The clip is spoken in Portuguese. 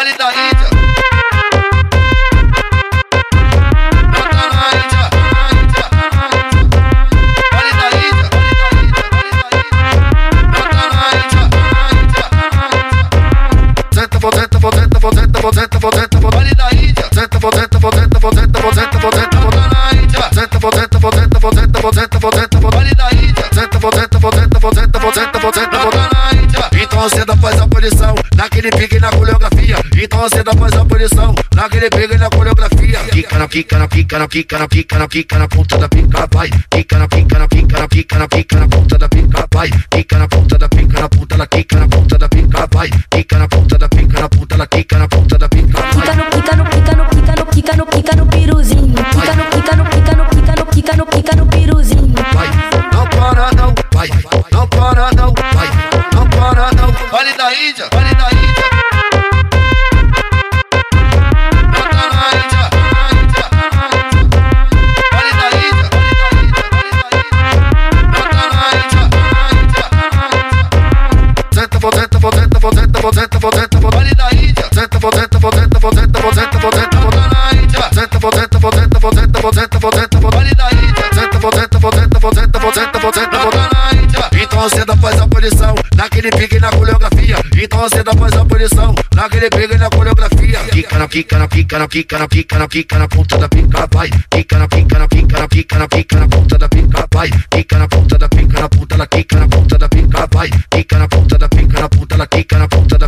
Vale da Índia. Então senta, faz a posição, naquele pique na coreografia. Então senta, faz a posição, naquele pique na coreografia. Quica na pica, na pica, na pica, na pica, na pica, na ponta da pica, vai. Quica na pica, na pica, na pica, na pica, na ponta da pica, vai. Quica na ponta da pica, na ponta da quica, na ponta da pica, vai. Quica na ponta da pica, na ponta da quica, na ponta da pica, Pica no, pica no, pica no, pica no, pica no, pica no piruzinho. Pica no, pica no, pica no, pica no, pica no, pica no piruzinho. vai. Não para não, vai. Não para não, vai. Não para não. Vale da Índia, vale da Índia. Senta, for, vale da Índia. Senta, senta, for, senta, for, senta, for, na Índia. Senta, for, senta, for, senta, for, vale da Índia. Senta, senta, for, senta, for, senta, for, na Índia. Então senta, faz a posição, naquele pique na coreografia. Então senta, faz a posição, naquele pique na coreografia. Quica na pica, na pica, na pica, na pica, na pica, na ponta da pica, vai. Quica na pica, na pica, na pica, na pica, na ponta da pica, vai. Quica na ponta da pica, na ponta da and I pulled the